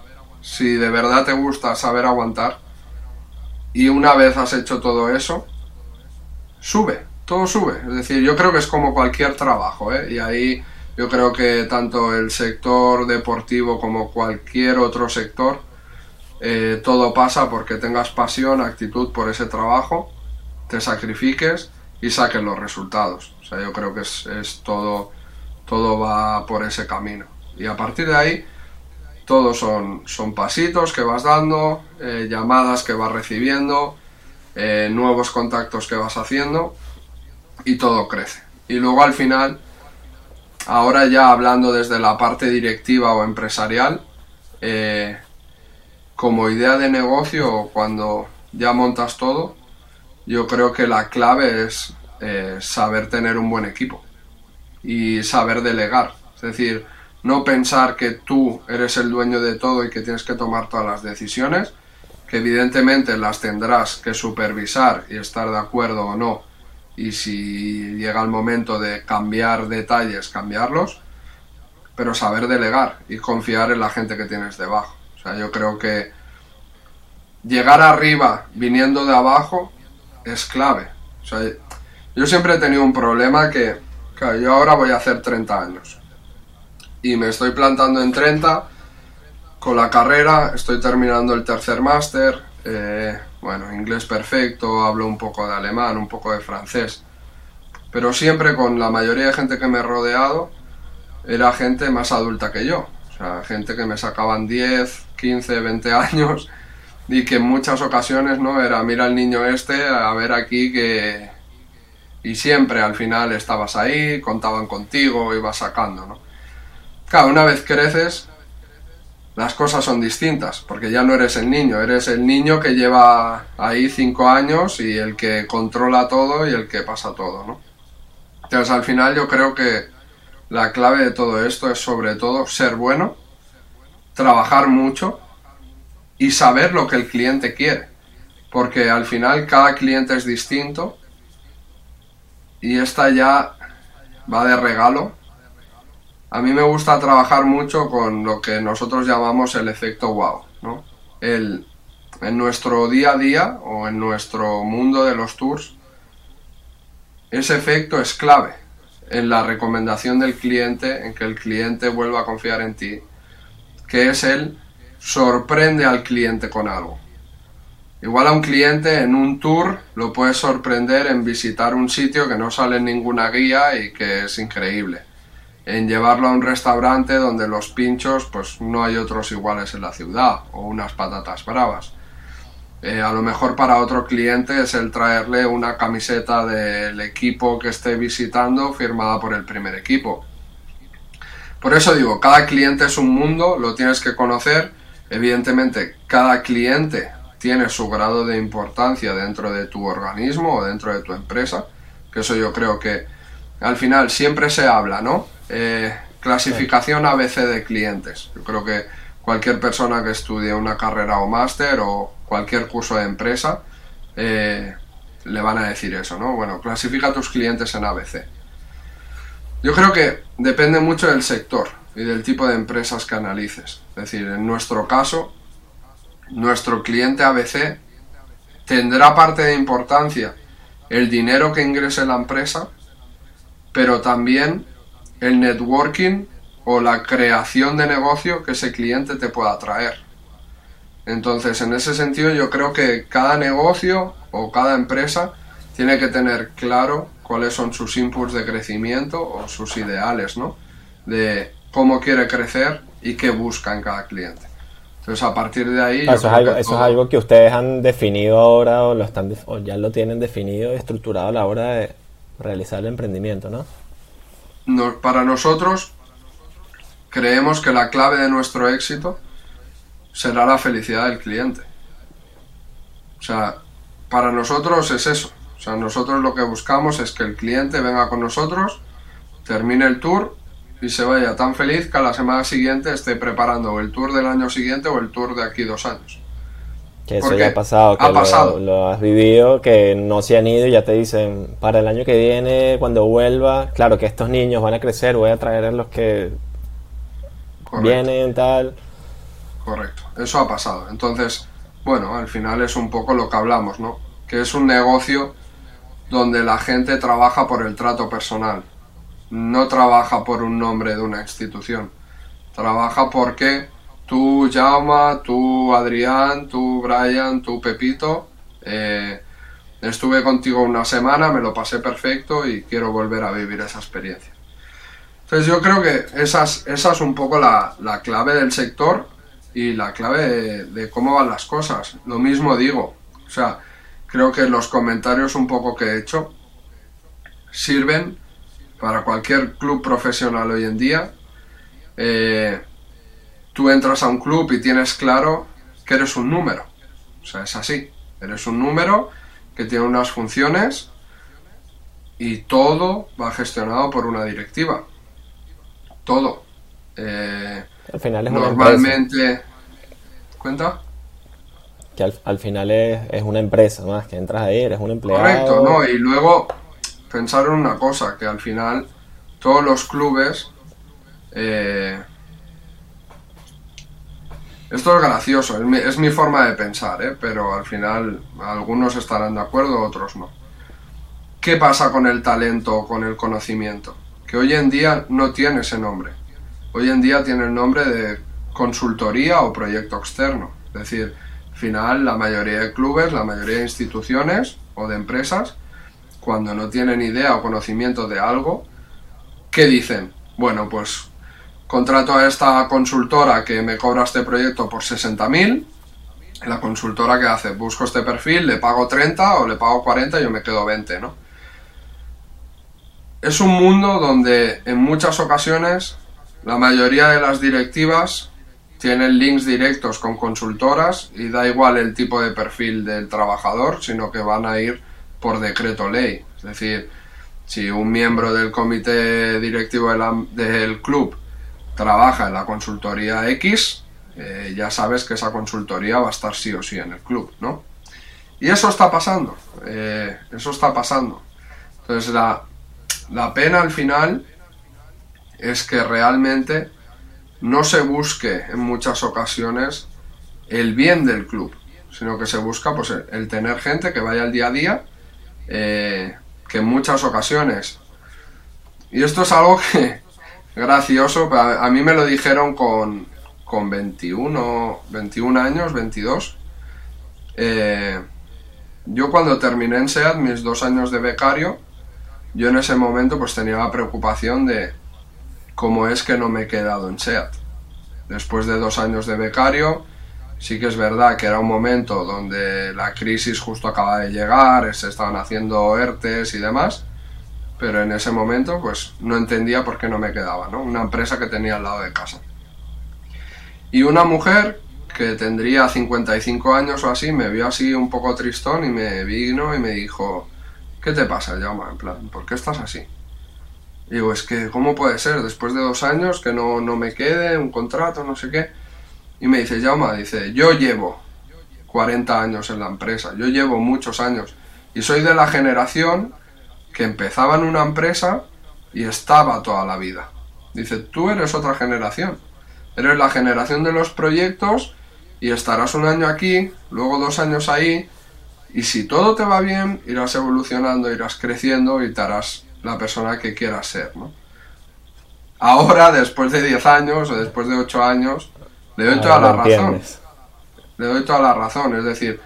S2: si de verdad te gusta saber aguantar, y una vez has hecho todo eso, sube, todo sube, es decir, yo creo que es como cualquier trabajo, ¿eh? y ahí yo creo que tanto el sector deportivo como cualquier otro sector, eh, todo pasa porque tengas pasión, actitud por ese trabajo, te sacrifiques y saques los resultados. O sea, yo creo que es, todo, todo va por ese camino. Y a partir de ahí, todos son, son pasitos que vas dando, eh, llamadas que vas recibiendo, eh, nuevos contactos que vas haciendo y todo crece. Y luego al final, ahora ya hablando desde la parte directiva o empresarial, eh, como idea de negocio, cuando ya montas todo, yo creo que la clave es saber tener un buen equipo y saber delegar. Es decir, no pensar que tú eres el dueño de todo y que tienes que tomar todas las decisiones, que evidentemente las tendrás que supervisar y estar de acuerdo o no, y si llega el momento de cambiar detalles, cambiarlos, pero saber delegar y confiar en la gente que tienes debajo. O sea, yo creo que llegar arriba viniendo de abajo es clave. O sea, yo siempre he tenido un problema que, yo ahora voy a hacer 30 años y me estoy plantando en 30 con la carrera, estoy terminando el tercer máster, eh, bueno, inglés perfecto, hablo un poco de alemán, un poco de francés, pero siempre con la mayoría de gente que me he rodeado era gente más adulta que yo, o sea, gente que me sacaban 10, 15, 20 años y que en muchas ocasiones no era mira el niño este a ver aquí que y siempre al final estabas ahí contaban contigo ibas sacando no Claro, una vez creces, las cosas son distintas, porque ya no eres el niño, eres el niño que lleva ahí cinco años y el que controla todo y el que pasa todo, ¿no? Entonces al final yo creo que la clave de todo esto es sobre todo ser bueno, trabajar mucho y saber lo que el cliente quiere, porque al final cada cliente es distinto y esta ya va de regalo a mí me gusta trabajar mucho con lo que nosotros llamamos el efecto wow, ¿no? El, en nuestro día a día o en nuestro mundo de los tours, ese efecto es clave en la recomendación del cliente, en que el cliente vuelva a confiar en ti, que es el sorprende al cliente con algo. Igual a un cliente en un tour lo puedes sorprender en visitar un sitio que no sale en ninguna guía y que es increíble en llevarlo a un restaurante donde los pinchos pues no hay otros iguales en la ciudad o unas patatas bravas. Eh, a lo mejor para otro cliente es el traerle una camiseta del equipo que esté visitando firmada por el primer equipo. Por eso digo, cada cliente es un mundo, lo tienes que conocer. Evidentemente, cada cliente tiene su grado de importancia dentro de tu organismo o dentro de tu empresa, que eso yo creo que al final siempre se habla, ¿no? Eh, clasificación ABC de clientes. Yo creo que cualquier persona que estudie una carrera o máster o cualquier curso de empresa eh, le van a decir eso, ¿no? Bueno, clasifica tus clientes en ABC. Yo creo que depende mucho del sector y del tipo de empresas que analices. Es decir, en nuestro caso, nuestro cliente ABC tendrá parte de importancia el dinero que ingrese la empresa, pero también el networking o la creación de negocio que ese cliente te pueda traer. Entonces, en ese sentido, yo creo que cada negocio o cada empresa tiene que tener claro cuáles son sus inputs de crecimiento o sus ideales, ¿no? De cómo quiere crecer y qué busca en cada cliente. Entonces, a partir de ahí...
S1: eso, es algo, que ustedes han definido ahora o, lo están, o ya lo tienen definido y estructurado a la hora de realizar el emprendimiento, ¿no?
S2: Para nosotros creemos que la clave de nuestro éxito será la felicidad del cliente. O sea, para nosotros es eso. O sea, nosotros lo que buscamos es que el cliente venga con nosotros, termine el tour y se vaya tan feliz que a la semana siguiente esté preparando el tour del año siguiente o el tour de aquí dos años.
S1: Que eso ya ha pasado, que Lo, has vivido, que no se han ido y ya te dicen, para el año que viene, cuando vuelva, claro que estos niños van a crecer, voy a traer a los que vienen, tal.
S2: Correcto, eso ha pasado. Entonces, bueno, al final es un poco lo que hablamos, ¿no? Que es un negocio donde la gente trabaja por el trato personal, no trabaja por un nombre de una institución, trabaja porque tú Jauma, tú Adrián, tú Brian, tú Pepito. Eh, estuve contigo una semana, me lo pasé perfecto y quiero volver a vivir esa experiencia. Entonces yo creo que esa es, un poco la, clave del sector y la clave de, cómo van las cosas. Lo mismo digo, o sea, creo que los comentarios un poco que he hecho sirven para cualquier club profesional hoy en día. Eh, tú entras a un club y tienes claro que eres un número. O sea, es así. Eres un número que tiene unas funciones y todo va gestionado por una directiva. Todo. Eh,
S1: al final es
S2: normalmente. ¿Cuenta?
S1: Que al, final es, una empresa más, que entras ahí, eres un empleado.
S2: Correcto, ¿no? Y luego pensar en una cosa, que al final todos los clubes. Eh, esto es gracioso, es mi, forma de pensar, ¿eh? pero al final algunos estarán de acuerdo, otros no. ¿Qué pasa con el talento o con el conocimiento? Que hoy en día no tiene ese nombre. Hoy en día tiene el nombre de consultoría o proyecto externo. Es decir, al final la mayoría de clubes, la mayoría de instituciones o de empresas, cuando no tienen idea o conocimiento de algo, ¿qué dicen? Bueno, pues contrato a esta consultora que me cobra este proyecto por 60.000. La consultora que hace, busco este perfil, le pago 30 o le pago 40 y yo me quedo 20, ¿no? Es un mundo donde en muchas ocasiones la mayoría de las directivas tienen links directos con consultoras y da igual el tipo de perfil del trabajador, sino que van a ir por decreto ley. Es decir, si un miembro del comité directivo del club trabaja en la consultoría X, eh, ya sabes que esa consultoría va a estar sí o sí en el club, ¿no? Y eso está pasando, eh, eso está pasando. Entonces la, la pena al final es que realmente no se busque en muchas ocasiones el bien del club, sino que se busca pues, el, tener gente que vaya al día a día, eh, que en muchas ocasiones, y esto es algo que, gracioso. A, mí me lo dijeron con, con 21, 21 años, 22. Eh, yo cuando terminé en SEAT, mis dos años de becario, yo en ese momento pues tenía la preocupación de cómo es que no me he quedado en SEAT. Después de dos años de becario, sí que es verdad que era un momento donde la crisis justo acaba de llegar, se estaban haciendo ERTES y demás, pero en ese momento pues no entendía por qué no me quedaba, ¿no? Una empresa que tenía al lado de casa. Y una mujer que tendría 55 años o así, me vio así un poco tristón y me vino y me dijo, ¿qué te pasa, Jaume? En plan, ¿por qué estás así? Y digo, es que, ¿cómo puede ser? Después de dos años que no, no me quede un contrato, no sé qué. Y me dice, Jaume, dice, yo llevo 40 años en la empresa, yo llevo muchos años y soy de la generación que empezaba en una empresa y estaba toda la vida. Dice, tú eres otra generación. Eres la generación de los proyectos y estarás un año aquí, luego dos años ahí, y si todo te va bien, irás evolucionando, irás creciendo y te harás la persona que quieras ser, Ahora, después de 10 años o después de 8 años, le doy toda la razón. Le doy toda la razón, es decir,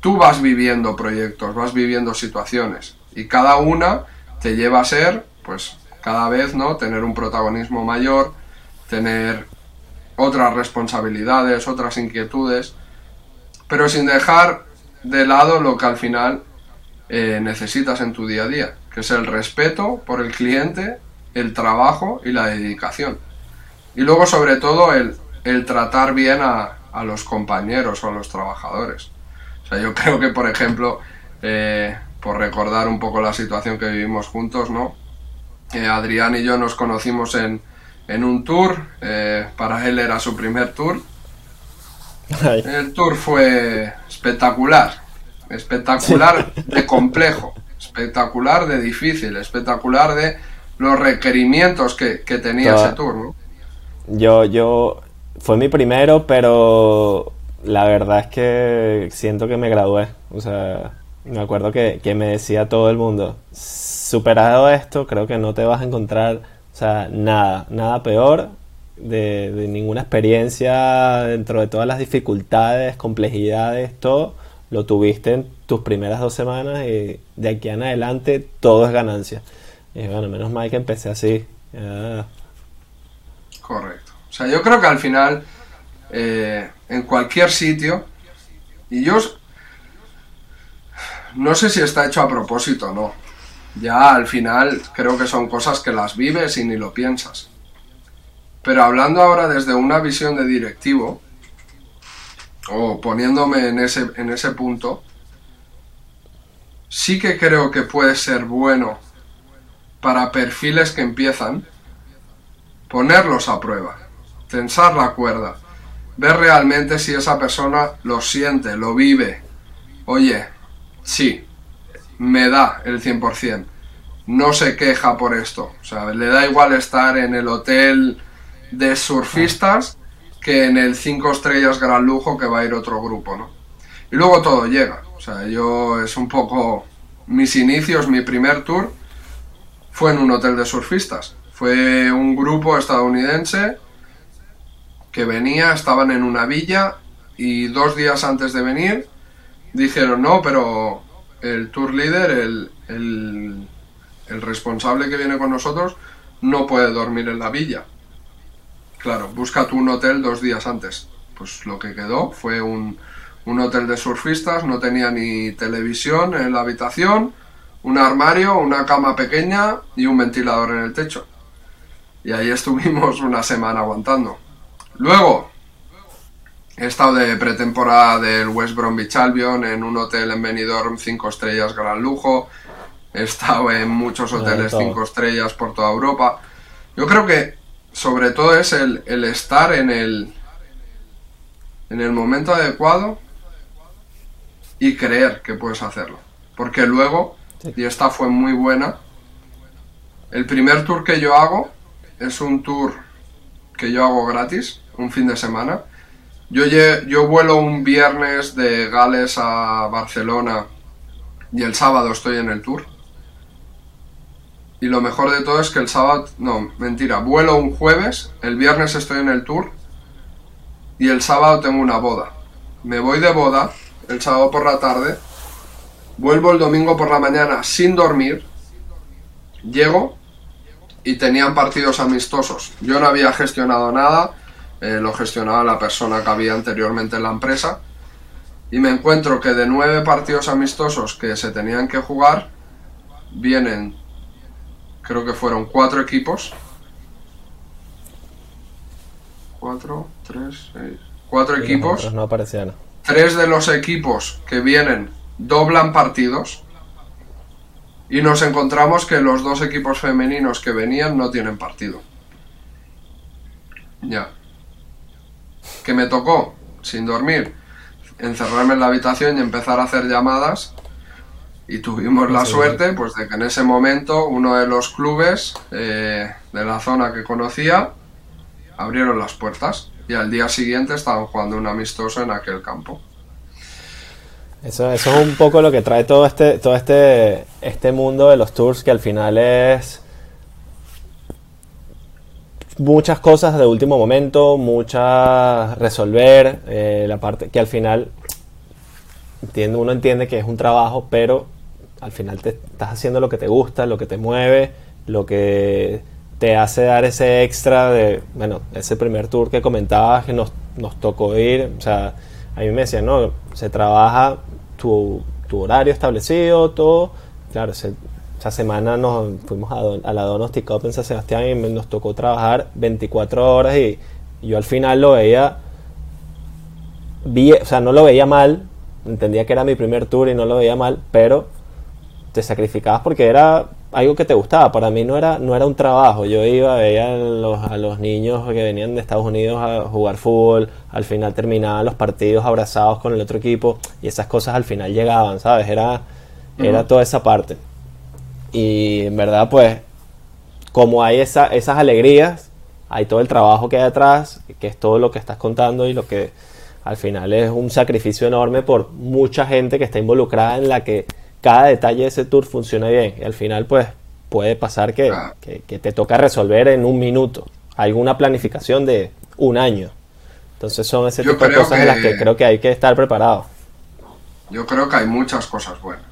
S2: tú vas viviendo proyectos, vas viviendo situaciones y cada una te lleva a ser, pues cada vez, ¿no? Tener un protagonismo mayor, tener otras responsabilidades, otras inquietudes, pero sin dejar de lado lo que al final eh, necesitas en tu día a día, que es el respeto por el cliente, el trabajo y la dedicación. Y luego, sobre todo, el, el tratar bien a, a, los compañeros o a los trabajadores. O sea, yo creo que, por ejemplo, eh, por recordar un poco la situación que vivimos juntos, ¿no? Eh, Adrián y yo nos conocimos en, en un tour, eh, para él era su primer tour. El tour fue espectacular, espectacular de complejo, espectacular de difícil, espectacular de los requerimientos que, que tenía ese tour, ¿no?
S1: Yo, yo, fue mi primero, pero la verdad es que siento que me gradué, o sea, me acuerdo que, me decía todo el mundo, superado esto, creo que no te vas a encontrar, o sea, nada, nada peor de, ninguna experiencia dentro de todas las dificultades, complejidades, todo, lo tuviste en tus primeras dos semanas y de aquí en adelante todo es ganancia. Y bueno, menos mal que empecé así.
S2: Correcto. O sea, yo creo que al final eh, en cualquier sitio. Y yo no sé si está hecho a propósito o no. Ya al final creo que son cosas que las vives y ni lo piensas. Pero hablando ahora desde una visión de directivo, o poniéndome en ese, en ese punto, sí que creo que puede ser bueno para perfiles que empiezan ponerlos a prueba, tensar la cuerda, ver realmente si esa persona lo siente, lo vive. Oye, sí, me da el 100%. No se queja por esto. O sea, le da igual estar en el hotel de surfistas que en el 5 estrellas gran lujo que va a ir otro grupo, ¿no? Y luego todo llega. O sea, yo es un poco mis inicios, mi primer tour fue en un hotel de surfistas. Fue un grupo estadounidense que venía, estaban en una villa y dos días antes de venir dijeron, no, pero el tour leader, el, el, el responsable que viene con nosotros, no puede dormir en la villa. Claro, busca tú un hotel dos días antes. Pues lo que quedó fue un, un hotel de surfistas, no tenía ni televisión en la habitación, un armario, una cama pequeña y un ventilador en el techo. Y ahí estuvimos una semana aguantando. Luego, he estado de pretemporada del West Bromwich Albion en un hotel en Benidorm 5 estrellas gran lujo. He estado en muchos hoteles 5 estrellas por toda Europa. Yo creo que sobre todo es el, el estar en el, en el momento adecuado y creer que puedes hacerlo. Porque luego, y esta fue muy buena, el primer tour que yo hago es un tour que yo hago gratis, un fin de semana. Yo, yo vuelo un viernes de Gales a Barcelona y el sábado estoy en el tour. Y lo mejor de todo es que el sábado, no, mentira, vuelo un jueves, el viernes estoy en el tour y el sábado tengo una boda. Me voy de boda el sábado por la tarde, vuelvo el domingo por la mañana sin dormir, llego y tenían partidos amistosos. Yo no había gestionado nada, eh, lo gestionaba la persona que había anteriormente en la empresa y me encuentro que de nueve partidos amistosos que se tenían que jugar, vienen, creo que fueron cuatro equipos. Cuatro, tres, seis. Cuatro equipos.
S1: No aparecían
S2: tres de los equipos que vienen doblan partidos y nos encontramos que los dos equipos femeninos que venían no tienen partido. Ya. Que me tocó, sin dormir, encerrarme en la habitación y empezar a hacer llamadas. Y tuvimos la suerte, pues, de que en ese momento uno de los clubes eh, de la zona que conocía abrieron las puertas y al día siguiente estaban jugando un amistoso en aquel campo.
S1: Eso, eso es un poco lo que trae todo este, todo este, este mundo de los tours, que al final es muchas cosas de último momento, muchas resolver, eh, la parte que al final entiende, uno entiende que es un trabajo, pero al final te estás haciendo lo que te gusta, lo que te mueve, lo que te hace dar ese extra de, bueno, ese primer tour que comentabas que nos, nos tocó ir, o sea, a mí me decían, no, se trabaja tu, tu horario establecido, todo, claro, esa semana nos fuimos a, la Donostic Cup en San Sebastián y nos tocó trabajar 24 horas y, yo al final lo veía, o sea, no lo veía mal, entendía que era mi primer tour y no lo veía mal, pero te sacrificabas porque era algo que te gustaba. Para mí no era, no era un trabajo. Yo iba, veía a los, a los niños que venían de Estados Unidos a jugar fútbol, al final terminaban los partidos abrazados con el otro equipo y esas cosas al final llegaban, ¿sabes? Era, era toda esa parte. Y en verdad, pues, como hay esa, esas alegrías, hay todo el trabajo que hay detrás, que es todo lo que estás contando y lo que al final es un sacrificio enorme por mucha gente que está involucrada en la que cada detalle de ese tour funcione bien. Y al final, pues, puede pasar que, te toca resolver en un minuto. Alguna planificación de un año. Entonces son ese tipo de cosas en las que creo que hay que estar preparado.
S2: Yo creo que hay muchas cosas buenas.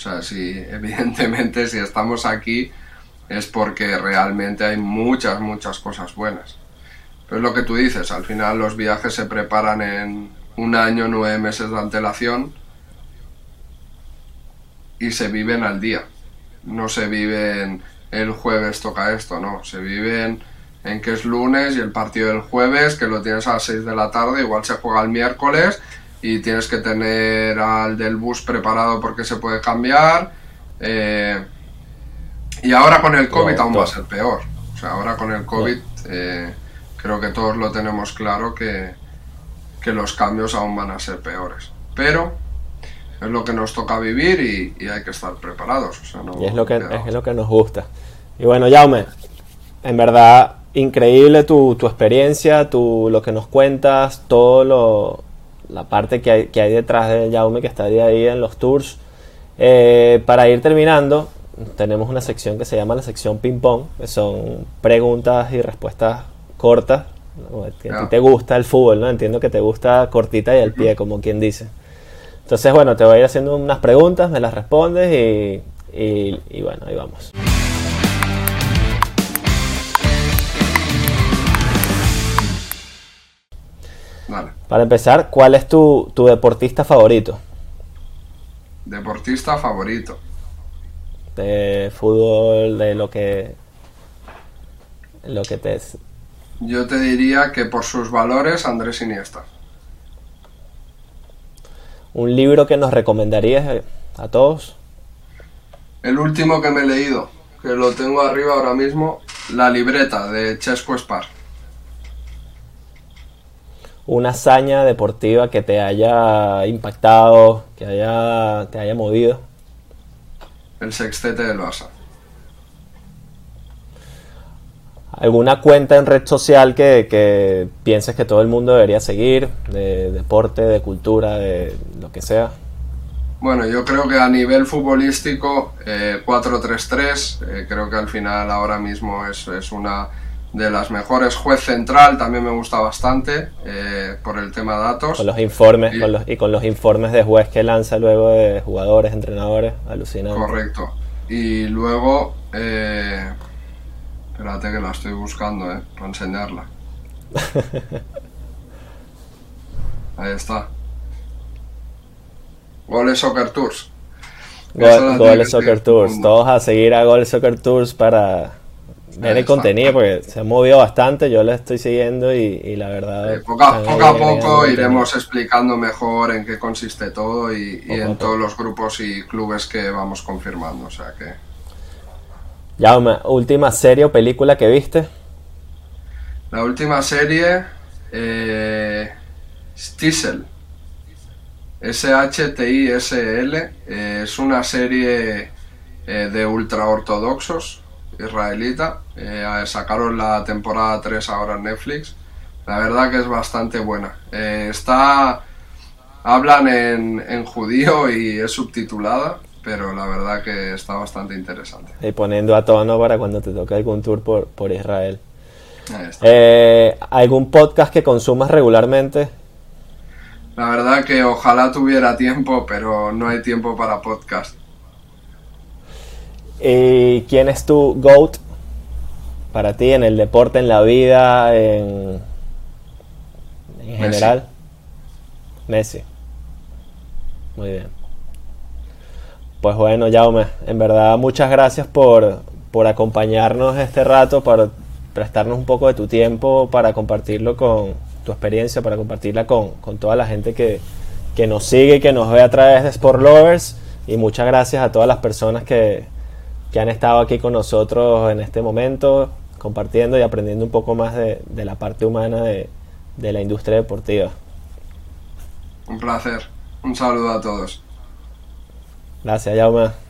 S2: O sea, si evidentemente si estamos aquí es porque realmente hay muchas, muchas cosas buenas. Pero es lo que tú dices, al final los viajes se preparan en un año, nueve meses de antelación y se viven al día. No se viven el jueves toca esto, no, se viven en que es lunes y el partido del jueves, que lo tienes a las 6 de la tarde, igual se juega el miércoles y tienes que tener al del bus preparado porque se puede cambiar. Eh, y ahora con el COVID aún va a ser peor. O sea, ahora con el COVID eh, creo que todos lo tenemos claro que, los cambios aún van a ser peores. Pero es lo que nos toca vivir y, hay que estar preparados.
S1: y es lo, que, es lo que nos gusta. Y bueno, Jaume, en verdad increíble tu, tu experiencia, tu, lo que nos cuentas, todo lo, la parte que hay, que hay detrás de Jaume que está ahí en los tours. Eh, para ir terminando, tenemos una sección que se llama la sección ping pong, que son preguntas y respuestas cortas. A ti te gusta el fútbol, ¿no? Entiendo que te gusta cortita y al pie, como quien dice. Entonces, bueno, te voy a ir haciendo unas preguntas, me las respondes y, y bueno, ahí vamos. Para empezar, ¿cuál es tu, deportista favorito?
S2: Deportista favorito.
S1: De fútbol, de lo que. Lo que te es.
S2: Yo te diría que por sus valores, Andrés Iniesta.
S1: ¿Un libro que nos recomendarías a todos?
S2: El último que me he leído, que lo tengo arriba ahora mismo, La libreta de Chesco Spar
S1: una hazaña deportiva que te haya impactado, que haya, te haya movido?
S2: El sextete del Barça.
S1: ¿Alguna cuenta en red social que, pienses que todo el mundo debería seguir? De deporte, de cultura, de lo que sea.
S2: Bueno, yo creo que a nivel futbolístico, 4-3-3, eh, eh, creo que al final ahora mismo es, es una de las mejores. Juez central también me gusta bastante eh, por el tema de datos.
S1: Con los informes y, con los, informes de juez que lanza luego de jugadores, entrenadores, alucinante.
S2: Correcto. Y luego, eh, espérate que la estoy buscando, eh, para enseñarla. Ahí está. Goles Soccer Tours.
S1: Goles Soccer Tours. Todos a seguir a Goles Soccer Tours para ver el contenido porque se ha movido bastante, yo le estoy siguiendo y, la verdad...
S2: Eh, poco, a, poco iremos explicando mejor en qué consiste todo y, en todos los grupos y clubes que vamos confirmando, o sea que...
S1: Ya, última serie o película que viste.
S2: La última serie, eh, Stiesel. S-H-T-I-S-L. Eh, es una serie eh, de ultraortodoxos israelita. Eh, sacaron la temporada 3 ahora en Netflix. La verdad que es bastante buena. Eh, está. Hablan en, judío y es subtitulada, pero la verdad que está bastante interesante.
S1: Y poniendo a tono para cuando te toque algún tour por, por Israel. Eh, ¿Algún podcast que consumas regularmente?
S2: La verdad que ojalá tuviera tiempo, pero no hay tiempo para podcast.
S1: ¿Y quién es tu GOAT para ti en el deporte, en la vida, en, general? Messi. Muy bien. Pues bueno, Jaume, en verdad muchas gracias por, por acompañarnos este rato, por prestarnos un poco de tu tiempo para compartirlo con tu experiencia, para compartirla con, con toda la gente que, que nos sigue y que nos ve a través de Sport Lovers. Y muchas gracias a todas las personas que, que han estado aquí con nosotros en este momento, compartiendo y aprendiendo un poco más de, la parte humana de, de la industria deportiva.
S2: Un placer. Un saludo a todos.
S1: Gracias, Jaume.